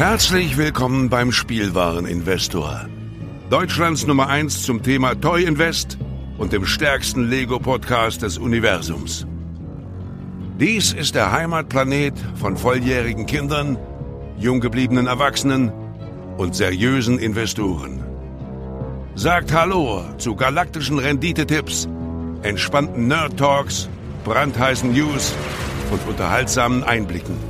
Herzlich willkommen beim Spielwareninvestor. Deutschlands Nummer 1 zum Thema Toy Invest und dem stärksten Lego-Podcast des Universums. Dies ist der Heimatplanet von volljährigen Kindern, jung gebliebenen Erwachsenen und seriösen Investoren. Sagt Hallo zu galaktischen Renditetipps, entspannten Nerd Talks, brandheißen News und unterhaltsamen Einblicken.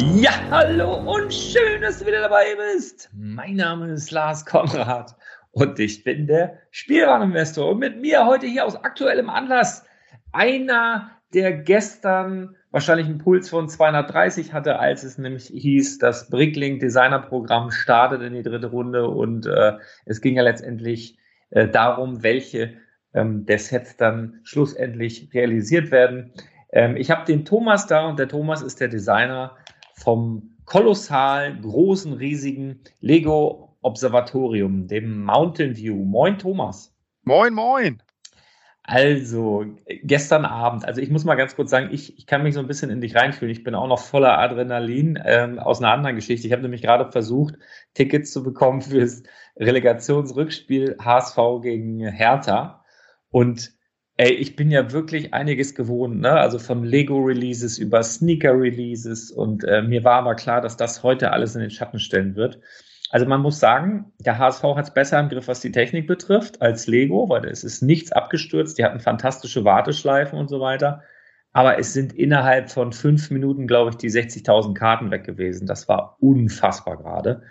Ja, hallo und schön, dass du wieder dabei bist. Mein Name ist Lars Konrad und ich bin der Spielwareninvestor. Und mit mir heute hier aus aktuellem Anlass einer, der gestern wahrscheinlich einen Puls von 230 hatte, als es nämlich hieß, das Bricklink Designer Programm startet in die dritte Runde und äh, es ging ja letztendlich äh, darum, welche ähm, der Sets dann schlussendlich realisiert werden. Ähm, ich habe den Thomas da und der Thomas ist der Designer vom kolossal großen, riesigen Lego Observatorium, dem Mountain View. Moin, Thomas. Moin, moin. Also, gestern Abend, also ich muss mal ganz kurz sagen, ich, ich kann mich so ein bisschen in dich reinfühlen. Ich bin auch noch voller Adrenalin ähm, aus einer anderen Geschichte. Ich habe nämlich gerade versucht, Tickets zu bekommen fürs Relegationsrückspiel HSV gegen Hertha. Und Ey, ich bin ja wirklich einiges gewohnt, ne? Also von Lego-Releases über Sneaker-Releases und äh, mir war aber klar, dass das heute alles in den Schatten stellen wird. Also man muss sagen, der HSV hat es besser im Griff, was die Technik betrifft, als Lego, weil es ist nichts abgestürzt. Die hatten fantastische Warteschleifen und so weiter. Aber es sind innerhalb von fünf Minuten, glaube ich, die 60.000 Karten weg gewesen. Das war unfassbar gerade.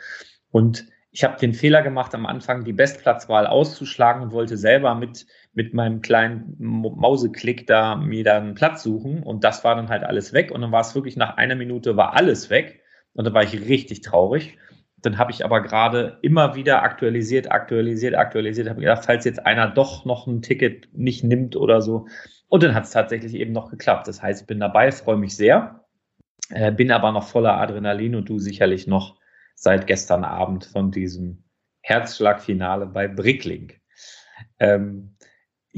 Und ich habe den Fehler gemacht, am Anfang die Bestplatzwahl auszuschlagen und wollte selber mit, mit meinem kleinen Mauseklick da mir dann Platz suchen. Und das war dann halt alles weg. Und dann war es wirklich nach einer Minute war alles weg. Und dann war ich richtig traurig. Dann habe ich aber gerade immer wieder aktualisiert, aktualisiert, aktualisiert. Habe gedacht, falls jetzt einer doch noch ein Ticket nicht nimmt oder so. Und dann hat es tatsächlich eben noch geklappt. Das heißt, ich bin dabei, freue mich sehr, äh, bin aber noch voller Adrenalin und du sicherlich noch seit gestern Abend von diesem Herzschlagfinale bei Bricklink. Ähm,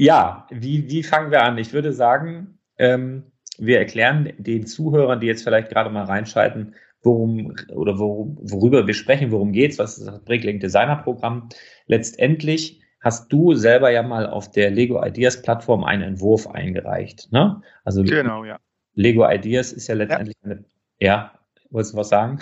ja, wie, wie fangen wir an? Ich würde sagen, ähm, wir erklären den Zuhörern, die jetzt vielleicht gerade mal reinschalten, worum oder worum, worüber wir sprechen, worum geht's, was ist das Bricklink Designer Programm. Letztendlich hast du selber ja mal auf der Lego Ideas Plattform einen Entwurf eingereicht, ne? Also genau, ja. Lego Ideas ist ja letztendlich ja. eine, ja, wolltest du was sagen?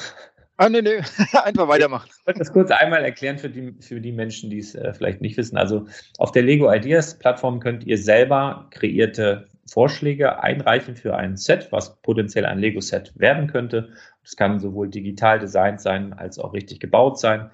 Ah, nee, nee, einfach weitermachen. Ich wollte das kurz einmal erklären für die, für die Menschen, die es äh, vielleicht nicht wissen. Also auf der Lego Ideas Plattform könnt ihr selber kreierte Vorschläge einreichen für ein Set, was potenziell ein Lego-Set werden könnte. Das kann sowohl digital designt sein als auch richtig gebaut sein.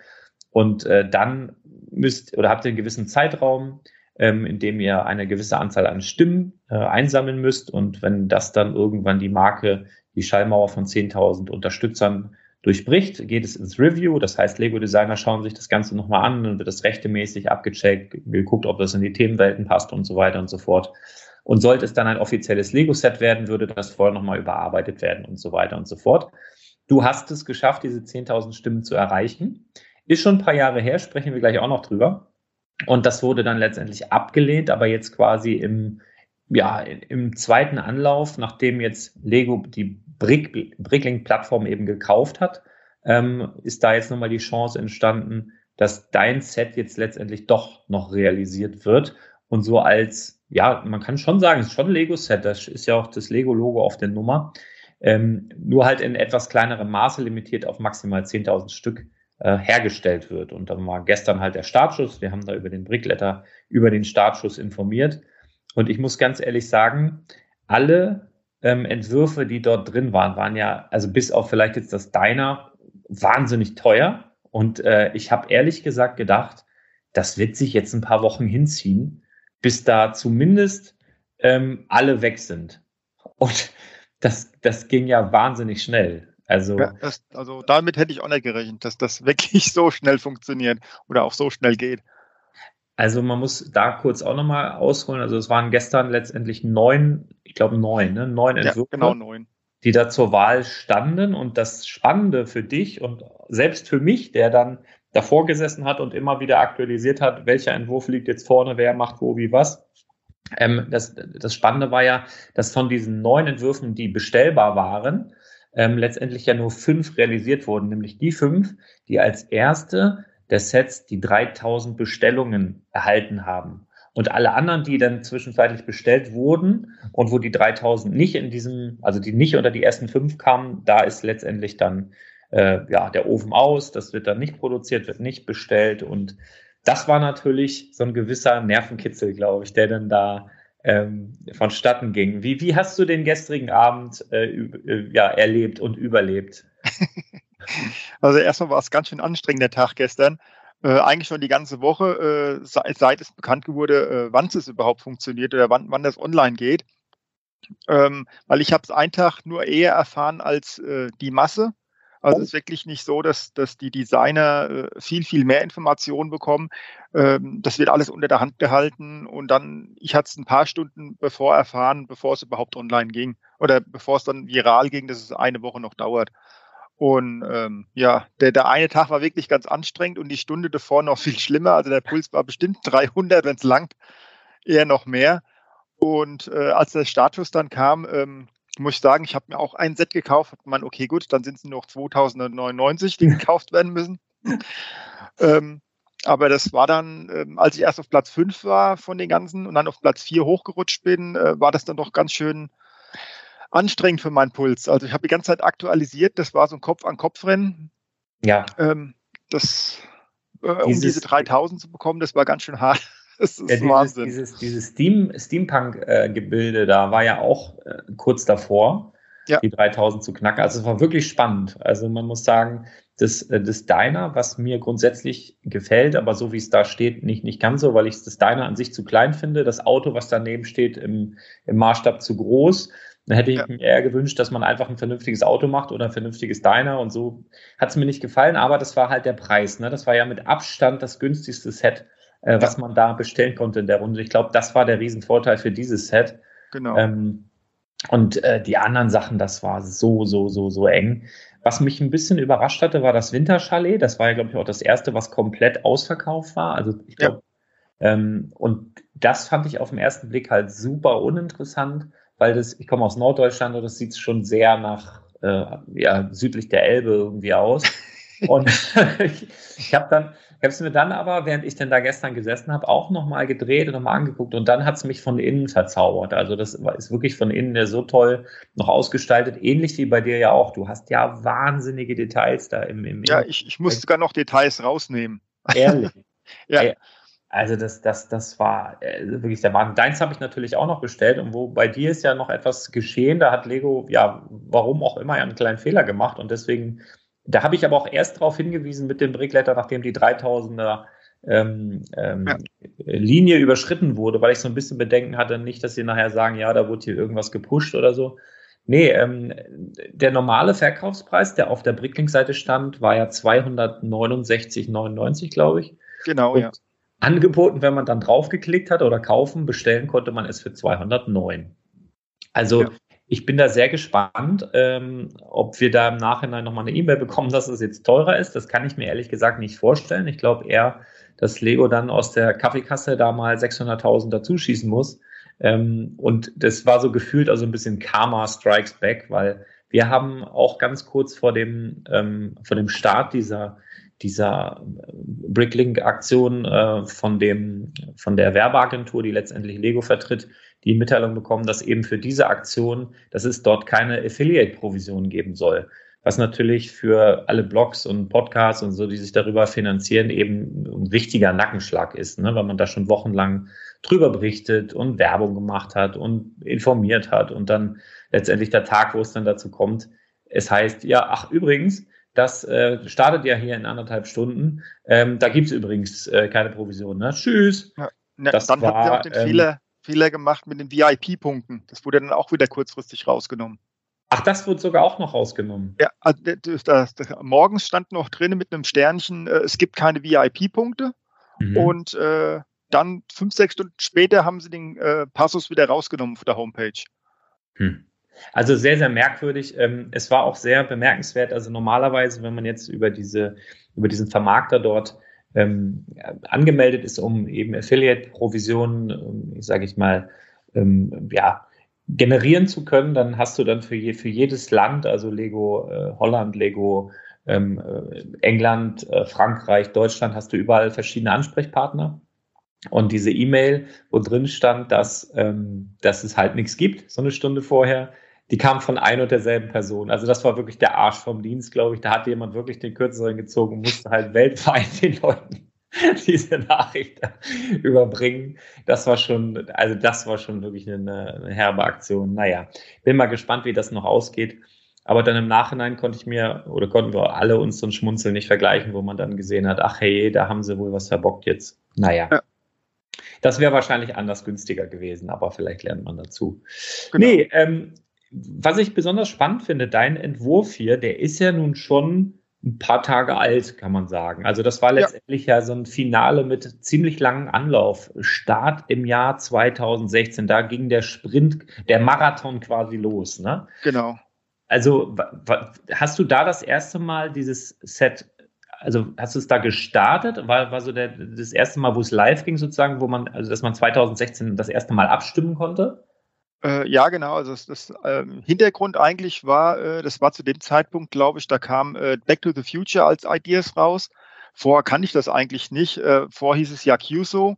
Und äh, dann müsst oder habt ihr einen gewissen Zeitraum, ähm, in dem ihr eine gewisse Anzahl an Stimmen äh, einsammeln müsst. Und wenn das dann irgendwann die Marke, die Schallmauer von 10.000 Unterstützern durchbricht, geht es ins Review. Das heißt, Lego-Designer schauen sich das Ganze nochmal an, dann wird das rechtemäßig abgecheckt, geguckt, ob das in die Themenwelten passt und so weiter und so fort. Und sollte es dann ein offizielles Lego-Set werden, würde das vorher nochmal überarbeitet werden und so weiter und so fort. Du hast es geschafft, diese 10.000 Stimmen zu erreichen. Ist schon ein paar Jahre her, sprechen wir gleich auch noch drüber. Und das wurde dann letztendlich abgelehnt, aber jetzt quasi im, ja, im zweiten Anlauf, nachdem jetzt Lego die Brick, Bricklink-Plattform eben gekauft hat, ähm, ist da jetzt nochmal die Chance entstanden, dass dein Set jetzt letztendlich doch noch realisiert wird und so als, ja, man kann schon sagen, es ist schon ein Lego-Set, das ist ja auch das Lego-Logo auf der Nummer, ähm, nur halt in etwas kleinerem Maße limitiert auf maximal 10.000 Stück äh, hergestellt wird. Und dann war gestern halt der Startschuss, wir haben da über den Brickletter, über den Startschuss informiert. Und ich muss ganz ehrlich sagen, alle ähm, Entwürfe, die dort drin waren, waren ja, also bis auf vielleicht jetzt das Diner, wahnsinnig teuer. Und äh, ich habe ehrlich gesagt gedacht, das wird sich jetzt ein paar Wochen hinziehen, bis da zumindest ähm, alle weg sind. Und das, das ging ja wahnsinnig schnell. Also, ja, das, also damit hätte ich auch nicht gerechnet, dass das wirklich so schnell funktioniert oder auch so schnell geht. Also man muss da kurz auch nochmal ausholen. Also es waren gestern letztendlich neun, ich glaube neun, ne? neun Entwürfe, ja, genau neun. die da zur Wahl standen. Und das Spannende für dich und selbst für mich, der dann davor gesessen hat und immer wieder aktualisiert hat, welcher Entwurf liegt jetzt vorne, wer macht wo, wie, was. Ähm, das, das Spannende war ja, dass von diesen neun Entwürfen, die bestellbar waren, ähm, letztendlich ja nur fünf realisiert wurden, nämlich die fünf, die als erste des Sets die 3000 Bestellungen erhalten haben. Und alle anderen, die dann zwischenzeitlich bestellt wurden und wo die 3000 nicht in diesem, also die nicht unter die ersten fünf kamen, da ist letztendlich dann äh, ja der Ofen aus, das wird dann nicht produziert, wird nicht bestellt und das war natürlich so ein gewisser Nervenkitzel, glaube ich, der dann da ähm, vonstatten ging. Wie, wie hast du den gestrigen Abend äh, äh ja, erlebt und überlebt? Also erstmal war es ganz schön anstrengend der Tag gestern. Äh, eigentlich schon die ganze Woche, äh, seit, seit, es bekannt wurde, äh, wann es überhaupt funktioniert oder wann, wann das online geht. Ähm, weil ich habe es einen Tag nur eher erfahren als äh, die Masse. Also es ist wirklich nicht so, dass, dass die Designer äh, viel, viel mehr Informationen bekommen. Ähm, das wird alles unter der Hand gehalten und dann, ich hatte es ein paar Stunden bevor erfahren, bevor es überhaupt online ging oder bevor es dann viral ging, dass es eine Woche noch dauert. Und ähm, ja, der, der eine Tag war wirklich ganz anstrengend und die Stunde davor noch viel schlimmer. Also der Puls war bestimmt 300, wenn es langt, eher noch mehr. Und äh, als der Status dann kam, ähm, muss ich sagen, ich habe mir auch ein Set gekauft. Hab man, okay, gut, dann sind es nur noch 2099, die gekauft werden müssen. ähm, aber das war dann, ähm, als ich erst auf Platz 5 war von den ganzen und dann auf Platz 4 hochgerutscht bin, äh, war das dann doch ganz schön anstrengend für meinen Puls. Also ich habe die ganze Zeit aktualisiert, das war so ein Kopf-an-Kopf-Rennen. Ja. Ähm, das, äh, um diese 3000 zu bekommen, das war ganz schön hart. Das ist ja, dieses, Wahnsinn. Dieses, dieses Steam, Steampunk-Gebilde da war ja auch äh, kurz davor, ja. die 3000 zu knacken. Also es war wirklich spannend. Also man muss sagen, das, äh, das Diner, was mir grundsätzlich gefällt, aber so wie es da steht, nicht, nicht ganz so, weil ich das Diner an sich zu klein finde. Das Auto, was daneben steht, im, im Maßstab zu groß. Da hätte ich ja. mir eher gewünscht, dass man einfach ein vernünftiges Auto macht oder ein vernünftiges Diner und so hat es mir nicht gefallen, aber das war halt der Preis. Ne? Das war ja mit Abstand das günstigste Set, äh, was man da bestellen konnte in der Runde. Ich glaube, das war der Riesenvorteil für dieses Set. Genau. Ähm, und äh, die anderen Sachen, das war so, so, so, so eng. Was mich ein bisschen überrascht hatte, war das Winterchalet. Das war ja, glaube ich, auch das erste, was komplett ausverkauft war. Also ich glaube, ja. ähm, und das fand ich auf den ersten Blick halt super uninteressant weil das, ich komme aus Norddeutschland und das sieht schon sehr nach äh, ja, südlich der Elbe irgendwie aus. Und ich, ich habe dann, habe es mir dann aber, während ich denn da gestern gesessen habe, auch nochmal gedreht und nochmal angeguckt und dann hat es mich von innen verzaubert. Also das ist wirklich von innen so toll noch ausgestaltet, ähnlich wie bei dir ja auch. Du hast ja wahnsinnige Details da im, im Ja, ich, ich muss sogar noch Details rausnehmen. Ehrlich. ja. Also das, das, das war äh, wirklich der Wahnsinn. Deins habe ich natürlich auch noch bestellt und wo bei dir ist ja noch etwas geschehen. Da hat Lego, ja, warum auch immer, einen kleinen Fehler gemacht und deswegen, da habe ich aber auch erst darauf hingewiesen mit dem Brickletter, nachdem die 3000er ähm, ähm, ja. Linie überschritten wurde, weil ich so ein bisschen Bedenken hatte, nicht, dass sie nachher sagen, ja, da wurde hier irgendwas gepusht oder so. Nee, ähm, der normale Verkaufspreis, der auf der Bricklink-Seite stand, war ja 269,99, glaube ich. Genau, und ja angeboten, wenn man dann draufgeklickt hat oder kaufen, bestellen konnte man es für 209. Also ja. ich bin da sehr gespannt, ähm, ob wir da im Nachhinein nochmal eine E-Mail bekommen, dass es jetzt teurer ist. Das kann ich mir ehrlich gesagt nicht vorstellen. Ich glaube eher, dass Lego dann aus der Kaffeekasse da mal 600.000 dazuschießen muss. Ähm, und das war so gefühlt also ein bisschen Karma Strikes Back, weil wir haben auch ganz kurz vor dem, ähm, vor dem Start dieser dieser Bricklink-Aktion äh, von dem, von der Werbeagentur, die letztendlich Lego vertritt, die Mitteilung bekommen, dass eben für diese Aktion, dass es dort keine Affiliate-Provision geben soll. Was natürlich für alle Blogs und Podcasts und so, die sich darüber finanzieren, eben ein wichtiger Nackenschlag ist, ne? weil man da schon wochenlang drüber berichtet und Werbung gemacht hat und informiert hat und dann letztendlich der Tag, wo es dann dazu kommt, es heißt, ja, ach übrigens, das äh, startet ja hier in anderthalb Stunden. Ähm, da gibt es übrigens äh, keine Provision. Ne? Tschüss. Ja, ne, das dann war, habt ihr auch den ähm, Fehler, Fehler gemacht mit den VIP-Punkten. Das wurde dann auch wieder kurzfristig rausgenommen. Ach, das wird sogar auch noch rausgenommen. Ja, also das, das, das, morgens stand noch drin mit einem Sternchen, äh, es gibt keine VIP-Punkte. Mhm. Und äh, dann fünf, sechs Stunden später haben sie den äh, Passus wieder rausgenommen von der Homepage. Hm. Also sehr, sehr merkwürdig. Ähm, es war auch sehr bemerkenswert. Also normalerweise, wenn man jetzt über diese, über diesen Vermarkter dort ähm, angemeldet ist, um eben Affiliate-Provisionen, ähm, sage ich mal, ähm, ja, generieren zu können, dann hast du dann für, je, für jedes Land, also Lego äh, Holland, Lego ähm, äh, England, äh, Frankreich, Deutschland, hast du überall verschiedene Ansprechpartner. Und diese E-Mail, wo drin stand, dass, ähm, dass es halt nichts gibt, so eine Stunde vorher, die kam von ein und derselben Person. Also das war wirklich der Arsch vom Dienst, glaube ich. Da hat jemand wirklich den Kürzeren gezogen und musste halt weltweit den Leuten diese Nachricht überbringen. Das war schon, also das war schon wirklich eine, eine herbe Aktion. Naja, bin mal gespannt, wie das noch ausgeht. Aber dann im Nachhinein konnte ich mir oder konnten wir alle uns so ein Schmunzeln nicht vergleichen, wo man dann gesehen hat, ach hey, da haben sie wohl was verbockt jetzt. Naja. Ja. Das wäre wahrscheinlich anders günstiger gewesen, aber vielleicht lernt man dazu. Genau. Nee, ähm, was ich besonders spannend finde, dein Entwurf hier, der ist ja nun schon ein paar Tage alt, kann man sagen. Also das war letztendlich ja, ja so ein Finale mit ziemlich langem Anlauf. Start im Jahr 2016, da ging der Sprint, der Marathon quasi los, ne? Genau. Also hast du da das erste Mal dieses Set also hast du es da gestartet? War, war so der, das erste Mal, wo es live ging, sozusagen, wo man, also dass man 2016 das erste Mal abstimmen konnte? Äh, ja, genau. Also das, das äh, Hintergrund eigentlich war, äh, das war zu dem Zeitpunkt, glaube ich, da kam äh, Back to the Future als Ideas raus. Vorher kannte ich das eigentlich nicht. Äh, vorher hieß es ja QSO.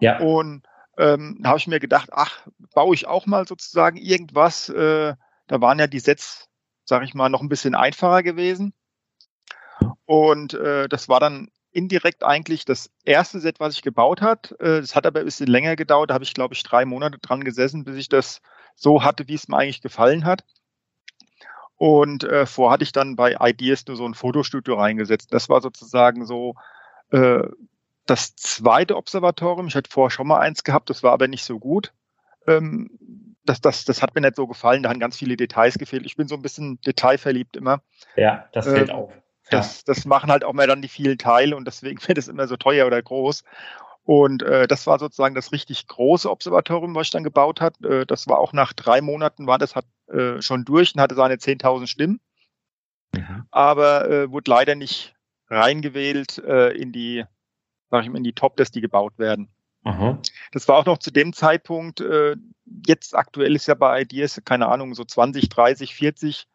Ja. Und ähm, da habe ich mir gedacht, ach, baue ich auch mal sozusagen irgendwas. Äh, da waren ja die Sets, sage ich mal, noch ein bisschen einfacher gewesen. Und äh, das war dann indirekt eigentlich das erste Set, was ich gebaut hat. Äh, das hat aber ein bisschen länger gedauert. Da habe ich, glaube ich, drei Monate dran gesessen, bis ich das so hatte, wie es mir eigentlich gefallen hat. Und äh, vor hatte ich dann bei Ideas nur so ein Fotostudio reingesetzt. Das war sozusagen so äh, das zweite Observatorium. Ich hatte vorher schon mal eins gehabt, das war aber nicht so gut. Ähm, das, das, das hat mir nicht so gefallen. Da haben ganz viele Details gefehlt. Ich bin so ein bisschen detailverliebt immer. Ja, das fällt äh, auf. Das, das machen halt auch mehr dann die vielen Teile und deswegen wird es immer so teuer oder groß. Und äh, das war sozusagen das richtig große Observatorium, was ich dann gebaut hat. Äh, das war auch nach drei Monaten, war das hat, äh, schon durch und hatte seine 10.000 Stimmen. Mhm. Aber äh, wurde leider nicht reingewählt äh, in die, sag ich mal, in die Top, dass die gebaut werden. Mhm. Das war auch noch zu dem Zeitpunkt, äh, jetzt aktuell ist ja bei Ideas, keine Ahnung, so 20, 30, 40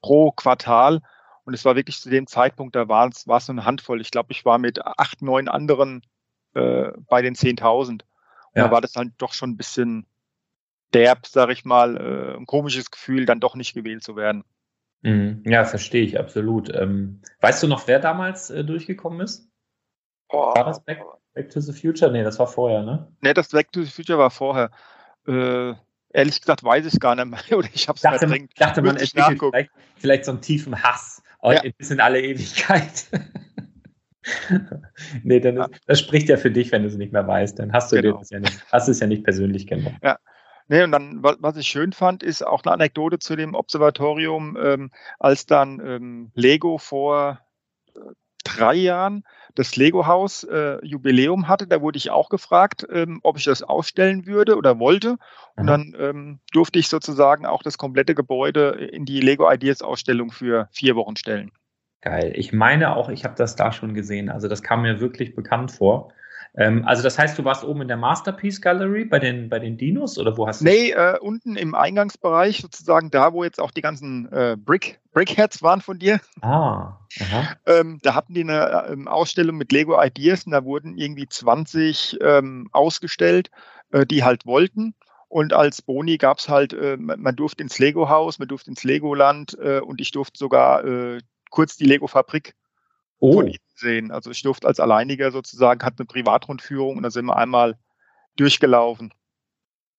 pro Quartal. Und es war wirklich zu dem Zeitpunkt, da war es, war es eine Handvoll. Ich glaube, ich war mit acht, neun anderen äh, bei den 10.000. Und ja. da war das dann doch schon ein bisschen derb, sag ich mal, äh, ein komisches Gefühl, dann doch nicht gewählt zu werden. Mhm. Ja, verstehe ich absolut. Ähm, weißt du noch, wer damals äh, durchgekommen ist? Oh. War das Back, Back, to the Future? Nee, das war vorher, ne? Nee, das Back to the Future war vorher. Äh, ehrlich gesagt weiß ich es gar nicht mehr. Oder ich habe es verdrängt. Ich dachte, man entwickelt vielleicht, vielleicht so einen tiefen Hass ja. bis in alle Ewigkeit. nee, dann ist, das spricht ja für dich, wenn du es nicht mehr weißt. Dann hast du genau. das ja nicht, hast es ja nicht persönlich genommen. Ja. Nee, und dann, was ich schön fand, ist auch eine Anekdote zu dem Observatorium, ähm, als dann ähm, Lego vor drei Jahren das Lego-Haus äh, Jubiläum hatte. Da wurde ich auch gefragt, ähm, ob ich das ausstellen würde oder wollte. Und mhm. dann ähm, durfte ich sozusagen auch das komplette Gebäude in die Lego Ideas Ausstellung für vier Wochen stellen. Geil. Ich meine auch, ich habe das da schon gesehen. Also das kam mir wirklich bekannt vor. Ähm, also das heißt, du warst oben in der Masterpiece Gallery bei den, bei den Dinos oder wo hast du? Nee, äh, unten im Eingangsbereich, sozusagen da, wo jetzt auch die ganzen äh, Brick, Brickheads waren von dir. Ah. Ähm, da hatten die eine ähm, Ausstellung mit Lego Ideas und da wurden irgendwie 20 ähm, ausgestellt, äh, die halt wollten. Und als Boni gab es halt, äh, man durfte ins Lego-Haus, man durfte ins Legoland äh, und ich durfte sogar äh, kurz die Lego-Fabrik oh. von ihnen sehen. Also ich durfte als Alleiniger sozusagen, hat eine Privatrundführung und da sind wir einmal durchgelaufen.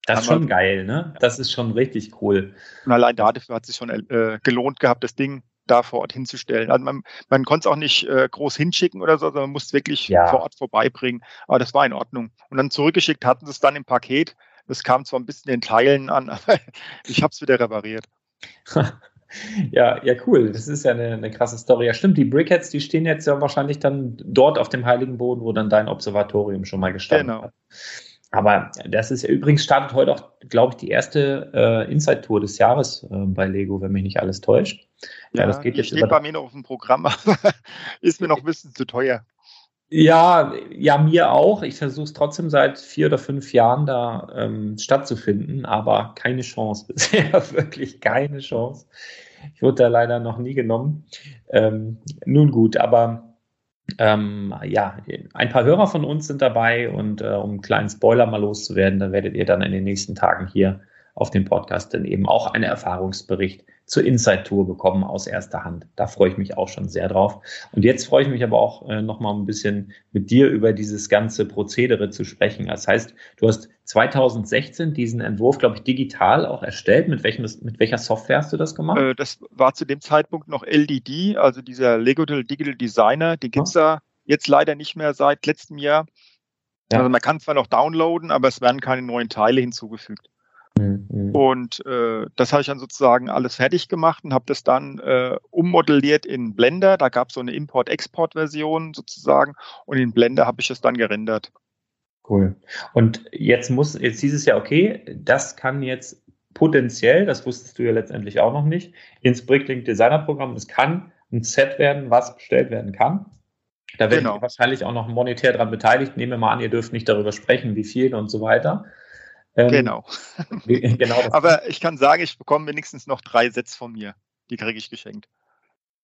Das ist schon geil, ne? Das ist schon richtig cool. Und allein dafür hat es sich schon äh, gelohnt gehabt, das Ding da vor Ort hinzustellen. Also man, man konnte es auch nicht äh, groß hinschicken oder so, sondern man musste es wirklich ja. vor Ort vorbeibringen. Aber das war in Ordnung. Und dann zurückgeschickt hatten sie es dann im Paket. Das kam zwar ein bisschen in Teilen an, aber ich habe es wieder repariert. Ja, ja, cool. Das ist ja eine, eine, krasse Story. Ja, stimmt. Die Brickheads, die stehen jetzt ja wahrscheinlich dann dort auf dem Heiligen Boden, wo dann dein Observatorium schon mal gestanden genau. hat. Aber das ist ja übrigens startet heute auch, glaube ich, die erste äh, Inside-Tour des Jahres äh, bei Lego, wenn mich nicht alles täuscht. Ja, ja das geht jetzt steht bei mir noch auf dem Programm, aber ist mir noch ein bisschen zu teuer. Ja, ja, mir auch. Ich versuche es trotzdem seit vier oder fünf Jahren da ähm, stattzufinden, aber keine Chance bisher, wirklich keine Chance. Ich wurde da leider noch nie genommen. Ähm, nun gut, aber ähm, ja, ein paar Hörer von uns sind dabei und äh, um einen kleinen Spoiler mal loszuwerden, da werdet ihr dann in den nächsten Tagen hier auf dem Podcast dann eben auch einen Erfahrungsbericht zur Inside Tour bekommen aus erster Hand. Da freue ich mich auch schon sehr drauf. Und jetzt freue ich mich aber auch äh, noch mal ein bisschen mit dir über dieses ganze Prozedere zu sprechen. Das heißt, du hast 2016 diesen Entwurf, glaube ich, digital auch erstellt. Mit, welchem, mit welcher Software hast du das gemacht? Äh, das war zu dem Zeitpunkt noch LDD, also dieser Lego Digital Designer. Den gibt's ja. da jetzt leider nicht mehr seit letztem Jahr. Ja. Also man kann zwar noch downloaden, aber es werden keine neuen Teile hinzugefügt. Mhm. Und äh, das habe ich dann sozusagen alles fertig gemacht und habe das dann äh, ummodelliert in Blender. Da gab es so eine Import-Export-Version sozusagen und in Blender habe ich es dann gerendert. Cool. Und jetzt muss, jetzt hieß es ja, okay, das kann jetzt potenziell, das wusstest du ja letztendlich auch noch nicht, ins Bricklink Designer Programm, es kann ein Set werden, was bestellt werden kann. Da werdet genau. ihr wahrscheinlich auch noch monetär dran beteiligt. Nehmen wir mal an, ihr dürft nicht darüber sprechen, wie viel und so weiter. Ähm, genau. genau Aber ich kann sagen, ich bekomme wenigstens noch drei Sets von mir. Die kriege ich geschenkt.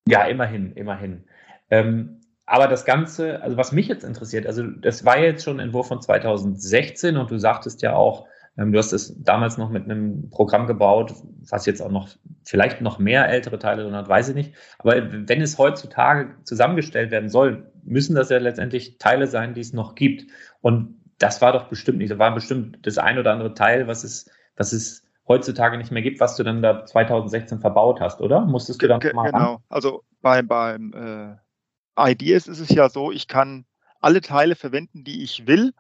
Ja, immerhin, immerhin. Ähm, aber das Ganze, also was mich jetzt interessiert, also das war jetzt schon ein Entwurf von 2016 und du sagtest ja auch, ähm, du hast es damals noch mit einem Programm gebaut, was jetzt auch noch vielleicht noch mehr ältere Teile drin hat, weiß ich nicht. Aber wenn es heutzutage zusammengestellt werden soll, müssen das ja letztendlich Teile sein, die es noch gibt. Und das war doch bestimmt nicht, da war bestimmt das ein oder andere Teil, was es, was es heutzutage nicht mehr gibt, was du dann da 2016 verbaut hast, oder? Musstest du dann Ge mal Genau, ran? also bei, beim äh, Ideas ist es ja so, ich kann alle Teile verwenden, die ich will,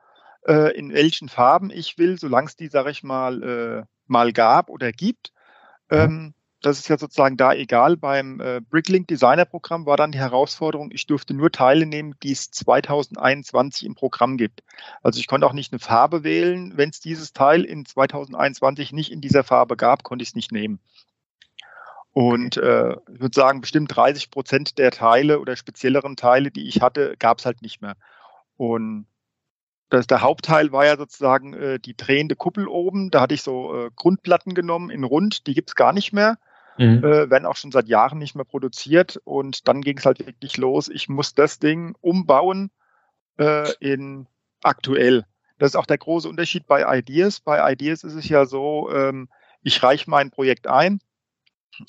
äh, in welchen Farben ich will, solange es die, sage ich mal, äh, mal gab oder gibt. Ähm, das ist ja sozusagen da egal. Beim äh, Bricklink Designer Programm war dann die Herausforderung, ich durfte nur Teile nehmen, die es 2021 im Programm gibt. Also ich konnte auch nicht eine Farbe wählen. Wenn es dieses Teil in 2021 nicht in dieser Farbe gab, konnte ich es nicht nehmen. Und äh, ich würde sagen, bestimmt 30 Prozent der Teile oder spezielleren Teile, die ich hatte, gab es halt nicht mehr. Und das, der Hauptteil war ja sozusagen äh, die drehende Kuppel oben. Da hatte ich so äh, Grundplatten genommen in Rund, die gibt's gar nicht mehr mhm. äh, werden auch schon seit Jahren nicht mehr produziert. Und dann ging es halt wirklich los. Ich muss das Ding umbauen äh, in aktuell. Das ist auch der große Unterschied bei Ideas. Bei Ideas ist es ja so, ähm, ich reiche mein Projekt ein.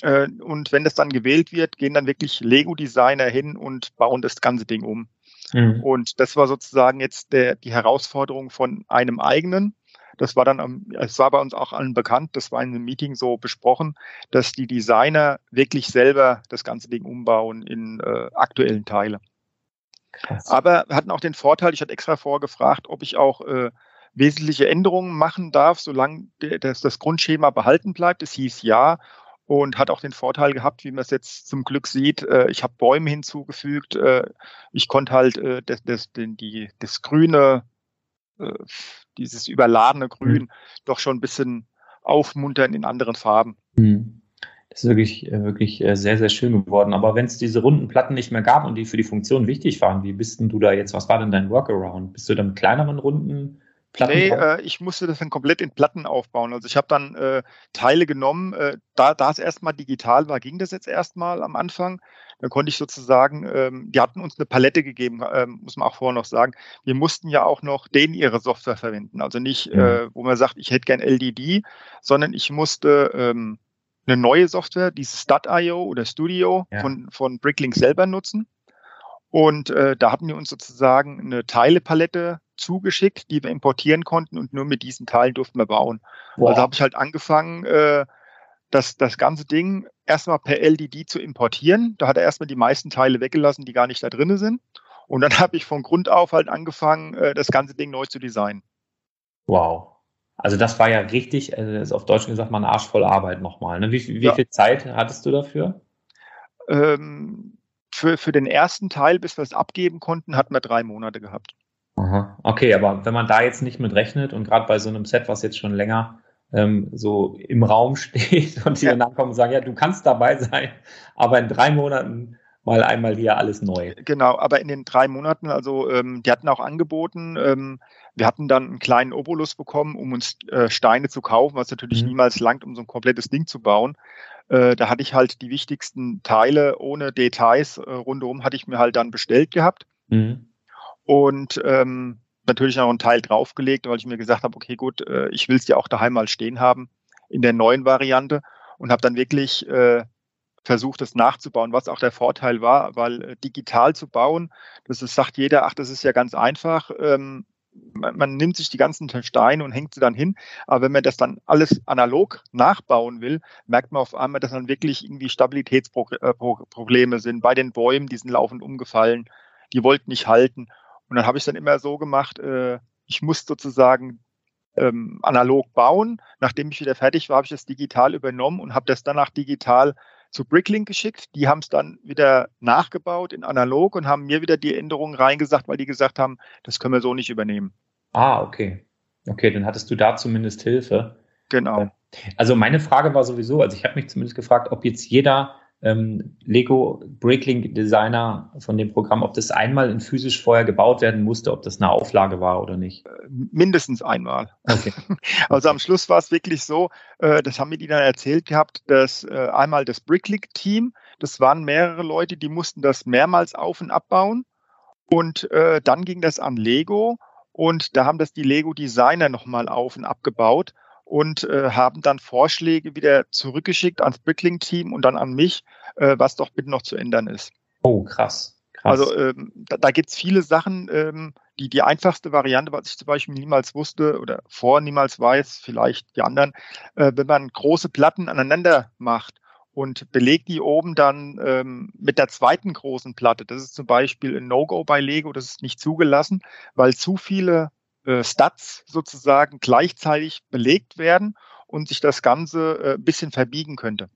Äh, und wenn das dann gewählt wird, gehen dann wirklich Lego-Designer hin und bauen das ganze Ding um. Mhm. Und das war sozusagen jetzt der, die Herausforderung von einem eigenen. Das war dann, es war bei uns auch allen bekannt, das war in einem Meeting so besprochen, dass die Designer wirklich selber das ganze Ding umbauen in äh, aktuellen Teile. Krass. Aber wir hatten auch den Vorteil, ich hatte extra vorgefragt, ob ich auch äh, wesentliche Änderungen machen darf, solange das, das Grundschema behalten bleibt. Es hieß ja und hat auch den Vorteil gehabt, wie man es jetzt zum Glück sieht. Äh, ich habe Bäume hinzugefügt. Äh, ich konnte halt äh, das, das, den, die, das grüne äh, dieses überladene Grün mhm. doch schon ein bisschen aufmuntern in anderen Farben. Mhm. Das ist wirklich, äh, wirklich äh, sehr, sehr schön geworden. Aber wenn es diese runden Platten nicht mehr gab und die für die Funktion wichtig waren, wie bist denn du da jetzt? Was war denn dein Workaround? Bist du dann mit kleineren Runden Platten nee, äh, ich musste das dann komplett in Platten aufbauen. Also ich habe dann äh, Teile genommen. Äh, da, da es erstmal digital war, ging das jetzt erstmal am Anfang. Dann konnte ich sozusagen, ähm, die hatten uns eine Palette gegeben, ähm, muss man auch vorher noch sagen. Wir mussten ja auch noch denen ihre Software verwenden. Also nicht, ja. äh, wo man sagt, ich hätte gern LDD, sondern ich musste ähm, eine neue Software, dieses Stat.io oder Studio ja. von, von Bricklink selber nutzen. Und äh, da hatten wir uns sozusagen eine Teilepalette zugeschickt, die wir importieren konnten und nur mit diesen Teilen durften wir bauen. Wow. Also habe ich halt angefangen, äh, das, das ganze Ding erstmal per LDD zu importieren. Da hat er erstmal die meisten Teile weggelassen, die gar nicht da drin sind. Und dann habe ich von Grund auf halt angefangen, äh, das ganze Ding neu zu designen. Wow. Also das war ja richtig, also ist auf Deutsch gesagt mal ein Arsch voll Arbeit nochmal. Ne? Wie, wie ja. viel Zeit hattest du dafür? Ähm, für, für den ersten Teil, bis wir es abgeben konnten, hatten wir drei Monate gehabt. Aha. Okay, aber wenn man da jetzt nicht mit rechnet und gerade bei so einem Set, was jetzt schon länger ähm, so im Raum steht und die ja. dann kommen und sagen, ja, du kannst dabei sein, aber in drei Monaten mal einmal hier alles neu. Genau, aber in den drei Monaten, also ähm, die hatten auch angeboten, ähm, wir hatten dann einen kleinen Obolus bekommen, um uns äh, Steine zu kaufen, was natürlich mhm. niemals langt, um so ein komplettes Ding zu bauen. Äh, da hatte ich halt die wichtigsten Teile ohne Details äh, rundherum, hatte ich mir halt dann bestellt gehabt. Mhm. Und ähm, natürlich noch einen Teil draufgelegt, weil ich mir gesagt habe, okay, gut, äh, ich will es ja auch daheim mal stehen haben in der neuen Variante und habe dann wirklich äh, versucht, es nachzubauen, was auch der Vorteil war, weil äh, digital zu bauen, das ist, sagt jeder, ach, das ist ja ganz einfach. Ähm, man, man, nimmt sich die ganzen Steine und hängt sie dann hin. Aber wenn man das dann alles analog nachbauen will, merkt man auf einmal, dass dann wirklich irgendwie Stabilitätsprobleme sind. Bei den Bäumen, die sind laufend umgefallen, die wollten nicht halten. Und dann habe ich dann immer so gemacht, äh, ich muss sozusagen ähm, analog bauen. Nachdem ich wieder fertig war, habe ich das digital übernommen und habe das danach digital zu Bricklink geschickt. Die haben es dann wieder nachgebaut in analog und haben mir wieder die Änderungen reingesagt, weil die gesagt haben, das können wir so nicht übernehmen. Ah, okay. Okay, dann hattest du da zumindest Hilfe. Genau. Also meine Frage war sowieso, also ich habe mich zumindest gefragt, ob jetzt jeder ähm, Lego Breaklink Designer von dem Programm, ob das einmal in physisch vorher gebaut werden musste, ob das eine Auflage war oder nicht? Äh, mindestens einmal. Okay. Also am Schluss war es wirklich so, äh, das haben die dann erzählt gehabt, dass äh, einmal das Bricklink Team, das waren mehrere Leute, die mussten das mehrmals auf und abbauen und äh, dann ging das an Lego und da haben das die Lego Designer nochmal auf und abgebaut und äh, haben dann Vorschläge wieder zurückgeschickt ans Brickling-Team und dann an mich, äh, was doch bitte noch zu ändern ist. Oh, krass. krass. Also ähm, da, da gibt es viele Sachen, ähm, die die einfachste Variante, was ich zum Beispiel niemals wusste oder vor niemals weiß, vielleicht die anderen, äh, wenn man große Platten aneinander macht und belegt die oben dann ähm, mit der zweiten großen Platte. Das ist zum Beispiel ein No-Go bei Lego, das ist nicht zugelassen, weil zu viele äh, Stats sozusagen gleichzeitig belegt werden und sich das Ganze äh, ein bisschen verbiegen könnte.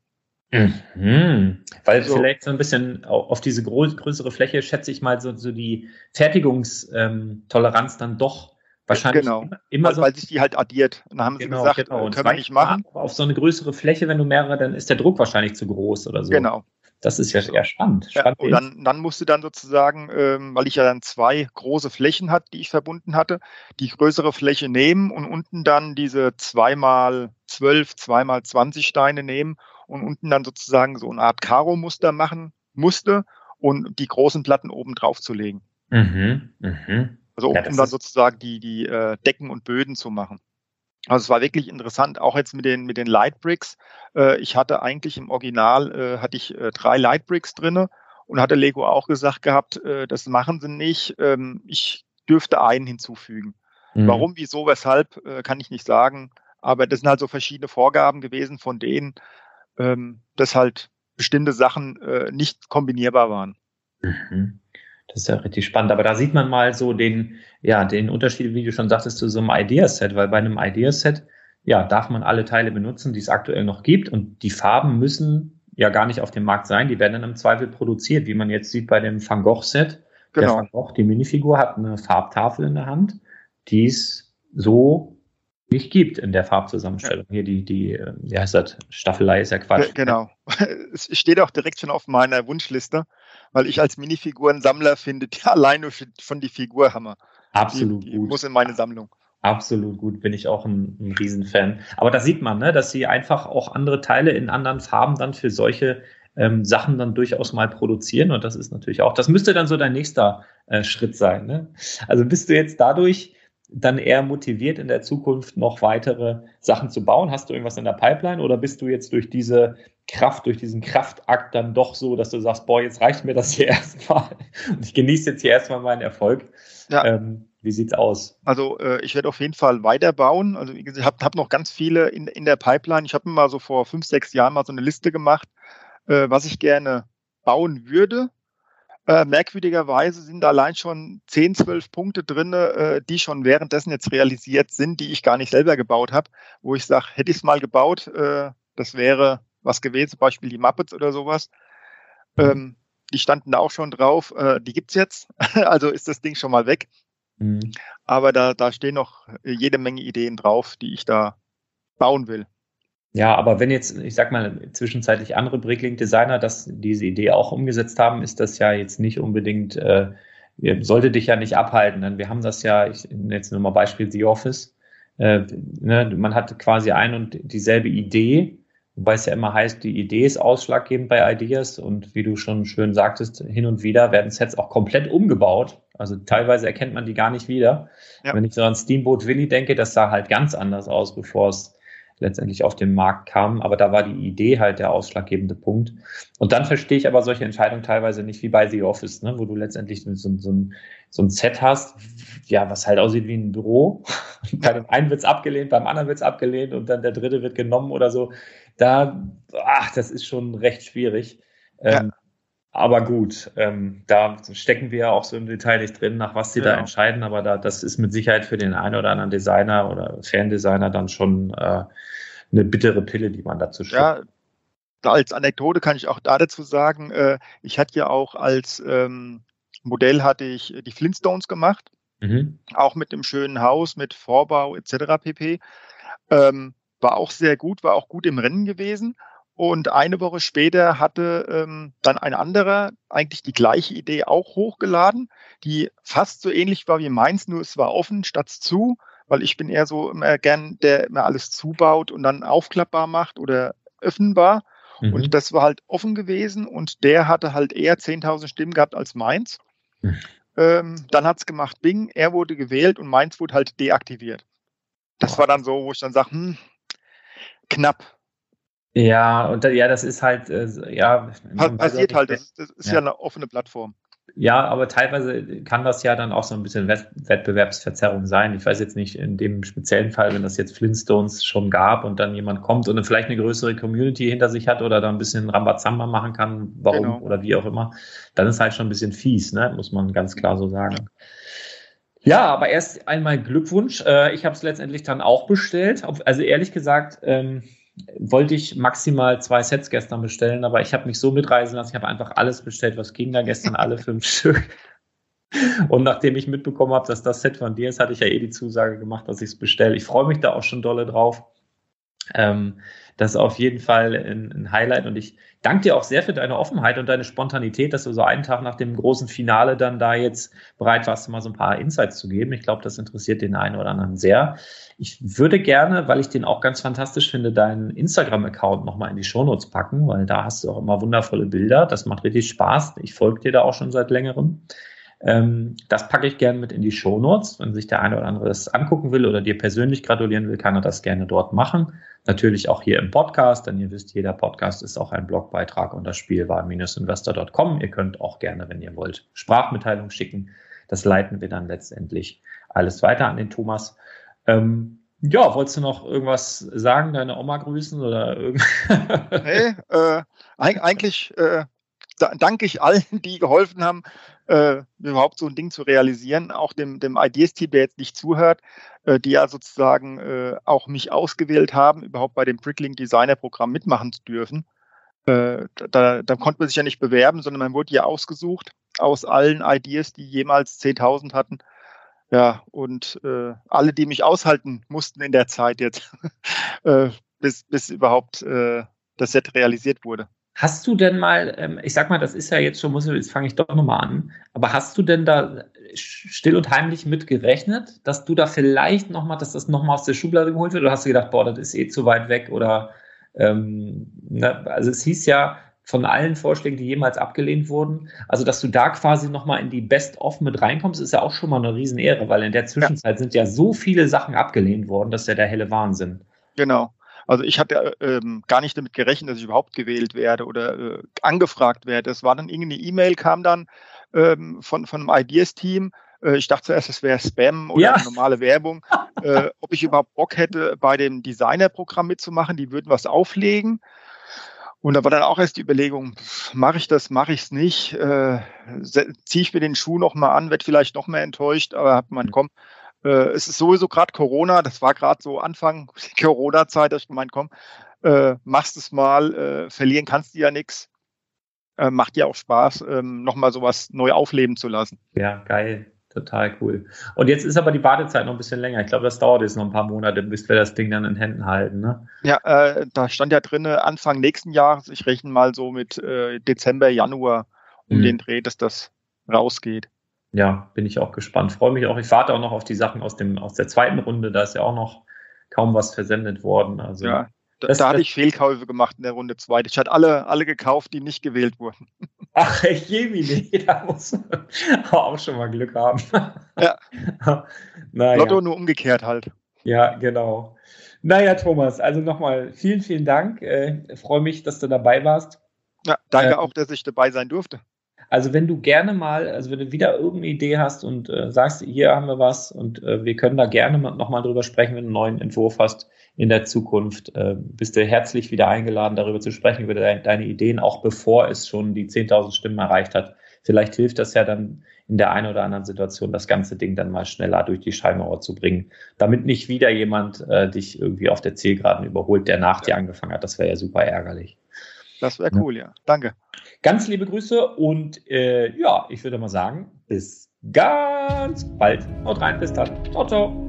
Mhm. Weil so. vielleicht so ein bisschen auf diese größere Fläche, schätze ich mal, so, so die Fertigungstoleranz ähm, dann doch wahrscheinlich genau. immer, immer weil, so. Weil sich die halt addiert. Und dann haben genau, sie gesagt, genau. können wir nicht machen. Auf so eine größere Fläche, wenn du mehrere, dann ist der Druck wahrscheinlich zu groß oder so. Genau. Das ist ja eher spannend. spannend. Ja, und dann, dann musste dann sozusagen, ähm, weil ich ja dann zwei große Flächen hatte, die ich verbunden hatte, die größere Fläche nehmen und unten dann diese zweimal zwölf, zweimal zwanzig Steine nehmen und unten dann sozusagen so eine Art Karo-Muster machen musste und die großen Platten oben drauf zu legen. Mhm, mh. Also um, ja, um dann sozusagen die, die äh, Decken und Böden zu machen. Also es war wirklich interessant, auch jetzt mit den, mit den Lightbricks. Äh, ich hatte eigentlich im Original, äh, hatte ich äh, drei Lightbricks drinne und hatte Lego auch gesagt gehabt, äh, das machen sie nicht. Ähm, ich dürfte einen hinzufügen. Mhm. Warum, wieso, weshalb, äh, kann ich nicht sagen. Aber das sind halt so verschiedene Vorgaben gewesen von denen, ähm, dass halt bestimmte Sachen äh, nicht kombinierbar waren. Mhm. Das ist ja richtig spannend. Aber da sieht man mal so den, ja, den Unterschied, wie du schon sagtest, zu so einem Ideaset, weil bei einem Ideaset, ja, darf man alle Teile benutzen, die es aktuell noch gibt und die Farben müssen ja gar nicht auf dem Markt sein, die werden dann im Zweifel produziert, wie man jetzt sieht bei dem Van Gogh Set. Genau. Der Van Gogh, die Minifigur, hat eine Farbtafel in der Hand, die es so nicht gibt in der Farbzusammenstellung. Ja. Hier die, die, wie heißt das, Staffelei ist ja Quatsch. Genau. Es steht auch direkt schon auf meiner Wunschliste weil ich als Minifiguren-Sammler finde, die alleine von die Figur Hammer. Absolut die, die gut. Muss in meine Sammlung. Absolut gut, bin ich auch ein, ein Riesenfan. Aber da sieht man, ne, dass sie einfach auch andere Teile in anderen Farben dann für solche ähm, Sachen dann durchaus mal produzieren. Und das ist natürlich auch, das müsste dann so dein nächster äh, Schritt sein. Ne? Also bist du jetzt dadurch dann eher motiviert, in der Zukunft noch weitere Sachen zu bauen? Hast du irgendwas in der Pipeline oder bist du jetzt durch diese Kraft, durch diesen Kraftakt dann doch so, dass du sagst, boah, jetzt reicht mir das hier erstmal und ich genieße jetzt hier erstmal meinen Erfolg? Ja. Ähm, wie sieht's aus? Also äh, ich werde auf jeden Fall weiterbauen. Also ich habe hab noch ganz viele in, in der Pipeline. Ich habe mir mal so vor fünf, sechs Jahren mal so eine Liste gemacht, äh, was ich gerne bauen würde. Äh, merkwürdigerweise sind da allein schon 10, 12 Punkte drin, äh, die schon währenddessen jetzt realisiert sind, die ich gar nicht selber gebaut habe, wo ich sage, hätte ich es mal gebaut, äh, das wäre was gewesen, zum Beispiel die Muppets oder sowas. Ähm, die standen da auch schon drauf, äh, die gibt's jetzt, also ist das Ding schon mal weg. Mhm. Aber da, da stehen noch jede Menge Ideen drauf, die ich da bauen will. Ja, aber wenn jetzt, ich sag mal, zwischenzeitlich andere Bricklink-Designer das, diese Idee auch umgesetzt haben, ist das ja jetzt nicht unbedingt, äh, sollte dich ja nicht abhalten. Denn wir haben das ja, ich jetzt nur mal Beispiel The Office. Äh, ne, man hat quasi ein und dieselbe Idee, wobei es ja immer heißt, die Idee ist ausschlaggebend bei Ideas und wie du schon schön sagtest, hin und wieder werden Sets auch komplett umgebaut. Also teilweise erkennt man die gar nicht wieder. Ja. Wenn ich so an Steamboat Willy denke, das sah halt ganz anders aus, bevor es letztendlich auf den Markt kam. Aber da war die Idee halt der ausschlaggebende Punkt. Und dann verstehe ich aber solche Entscheidungen teilweise nicht wie bei The Office, ne, wo du letztendlich so, so, ein, so ein Set hast, ja, was halt aussieht wie ein Büro. Bei dem einen wird's abgelehnt, beim anderen wird's abgelehnt und dann der dritte wird genommen oder so. Da, ach, das ist schon recht schwierig. Ja. Ähm, aber gut, ähm, da stecken wir ja auch so im Detail nicht drin, nach was sie ja. da entscheiden. Aber da, das ist mit Sicherheit für den einen oder anderen Designer oder Ferndesigner dann schon äh, eine bittere Pille, die man dazu schluckt. Ja, als Anekdote kann ich auch da dazu sagen, äh, ich hatte ja auch als ähm, Modell hatte ich die Flintstones gemacht, mhm. auch mit einem schönen Haus, mit Vorbau etc. pp. Ähm, war auch sehr gut, war auch gut im Rennen gewesen. Und eine Woche später hatte ähm, dann ein anderer eigentlich die gleiche Idee auch hochgeladen, die fast so ähnlich war wie meins, nur es war offen statt zu, weil ich bin eher so immer gern, der immer alles zubaut und dann aufklappbar macht oder öffnbar. Mhm. Und das war halt offen gewesen und der hatte halt eher 10.000 Stimmen gehabt als meins. Mhm. Ähm, dann hat's gemacht Bing, er wurde gewählt und meins wurde halt deaktiviert. Das war dann so, wo ich dann sage, hm, knapp. Ja, und da, ja, das ist halt, äh, ja. Passiert halt, das, das ist ja. ja. eine offene Plattform. Ja, aber teilweise kann das ja dann auch so ein bisschen Wettbewerbsverzerrung sein. Ich weiß jetzt nicht, in dem speziellen Fall, wenn das jetzt Flintstones schon gab und dann jemand kommt und dann vielleicht eine größere Community hinter sich hat oder da ein bisschen Rambazamba machen kann, warum genau. oder wie auch immer, dann ist halt schon ein bisschen fies, ne? muss man ganz klar so sagen. Ja, aber erst einmal Glückwunsch. Äh, ich habe es letztendlich dann auch bestellt. Also ehrlich gesagt, ähm, wollte ich maximal zwei Sets gestern bestellen, aber ich habe mich so mitreisen lassen, ich habe einfach alles bestellt, was ging da gestern, alle fünf Stück. Und nachdem ich mitbekommen habe, dass das Set von dir ist, hatte ich ja eh die Zusage gemacht, dass ich es bestelle. Ich freue mich da auch schon dolle drauf. Ähm, das ist auf jeden Fall ein, ein, Highlight und ich danke dir auch sehr für deine Offenheit und deine Spontanität, dass du so einen Tag nach dem großen Finale dann da jetzt bereit warst, mal so ein paar Insights zu geben. Ich glaube, das interessiert den einen oder anderen sehr. Ich würde gerne, weil ich den auch ganz fantastisch finde, deinen Instagram-Account nochmal in die Shownotes packen, weil da hast du auch immer wundervolle Bilder. Das macht richtig Spaß. Ich folge dir da auch schon seit längerem. Ähm, das packe ich gerne mit in die Show Notes. Wenn sich der eine oder andere das angucken will oder dir persönlich gratulieren will, kann er das gerne dort machen. Natürlich auch hier im Podcast, denn ihr wisst, jeder Podcast ist auch ein Blogbeitrag unter spielwaren-investor.com. Ihr könnt auch gerne, wenn ihr wollt, Sprachmitteilung schicken. Das leiten wir dann letztendlich alles weiter an den Thomas. Ähm, ja, wolltest du noch irgendwas sagen, deine Oma grüßen oder irgendwas? nee, äh, eigentlich äh, danke ich allen, die geholfen haben, äh, überhaupt so ein Ding zu realisieren, auch dem, dem Ideas-Team, der jetzt nicht zuhört, äh, die ja sozusagen äh, auch mich ausgewählt haben, überhaupt bei dem Bricklink Designer Programm mitmachen zu dürfen. Äh, da, da konnte man sich ja nicht bewerben, sondern man wurde ja ausgesucht aus allen Ideas, die jemals 10.000 hatten. Ja, und äh, alle, die mich aushalten mussten in der Zeit jetzt, äh, bis, bis überhaupt das Set realisiert wurde. Hast du denn mal, ähm, ich sag mal, das ist ja jetzt schon, muss, jetzt fange ich doch nochmal an, aber hast du denn da still und heimlich mit gerechnet, dass du da vielleicht nochmal, dass das nochmal aus der Schublade geholt wird? Oder hast du gedacht, boah, das ist eh zu weit weg? Oder ähm, ne? also es hieß ja von allen Vorschlägen, die jemals abgelehnt wurden, also dass du da quasi nochmal in die Best-of mit reinkommst, ist ja auch schon mal eine Riesenehre, weil in der Zwischenzeit ja. sind ja so viele Sachen abgelehnt worden, das ist ja der helle Wahnsinn. Genau. Also ich hatte ähm, gar nicht damit gerechnet, dass ich überhaupt gewählt werde oder äh, angefragt werde. Es war dann irgendeine E-Mail, kam dann ähm, von, von einem Ideas-Team. Äh, ich dachte zuerst, es wäre Spam oder ja. normale Werbung. äh, ob ich überhaupt Bock hätte, bei dem Designer-Programm mitzumachen. Die würden was auflegen. Und da war dann auch erst die Überlegung, mache ich das, mache ich es nicht, äh, ziehe ich mir den Schuh nochmal an, werde vielleicht noch mehr enttäuscht, aber hat man, komm, äh, es ist sowieso gerade Corona, das war gerade so Anfang Corona-Zeit, dass ich gemeint, komm, äh, machst es mal, äh, verlieren kannst du ja nichts. Äh, macht ja auch Spaß, ähm, nochmal sowas neu aufleben zu lassen. Ja, geil. Total cool. Und jetzt ist aber die Wartezeit noch ein bisschen länger. Ich glaube, das dauert jetzt noch ein paar Monate, bis wir das Ding dann in Händen halten. Ne? Ja, äh, da stand ja drin, Anfang nächsten Jahres. Ich rechne mal so mit äh, Dezember, Januar um mhm. den Dreh, dass das rausgeht. Ja, bin ich auch gespannt. Freue mich auch. Ich warte auch noch auf die Sachen aus, dem, aus der zweiten Runde. Da ist ja auch noch kaum was versendet worden. Also ja, da, das, da hatte ich Fehlkäufe gemacht in der Runde 2. Ich hatte alle, alle gekauft, die nicht gewählt wurden. Ach, Jemini, da muss man auch schon mal Glück haben. Ja. naja. Lotto nur umgekehrt halt. Ja, genau. Naja, Thomas, also nochmal vielen, vielen Dank. Äh, freue mich, dass du dabei warst. Ja, danke äh, auch, dass ich dabei sein durfte. Also wenn du gerne mal, also wenn du wieder irgendeine Idee hast und äh, sagst, hier haben wir was und äh, wir können da gerne nochmal drüber sprechen, wenn du einen neuen Entwurf hast in der Zukunft, äh, bist du herzlich wieder eingeladen, darüber zu sprechen, über de deine Ideen, auch bevor es schon die 10.000 Stimmen erreicht hat. Vielleicht hilft das ja dann in der einen oder anderen Situation, das ganze Ding dann mal schneller durch die Schallmauer zu bringen, damit nicht wieder jemand äh, dich irgendwie auf der Zielgeraden überholt, der nach dir angefangen hat. Das wäre ja super ärgerlich. Das wäre cool, ja. Danke. Ganz liebe Grüße und äh, ja, ich würde mal sagen, bis ganz bald. Haut rein, bis dann. Ciao, ciao.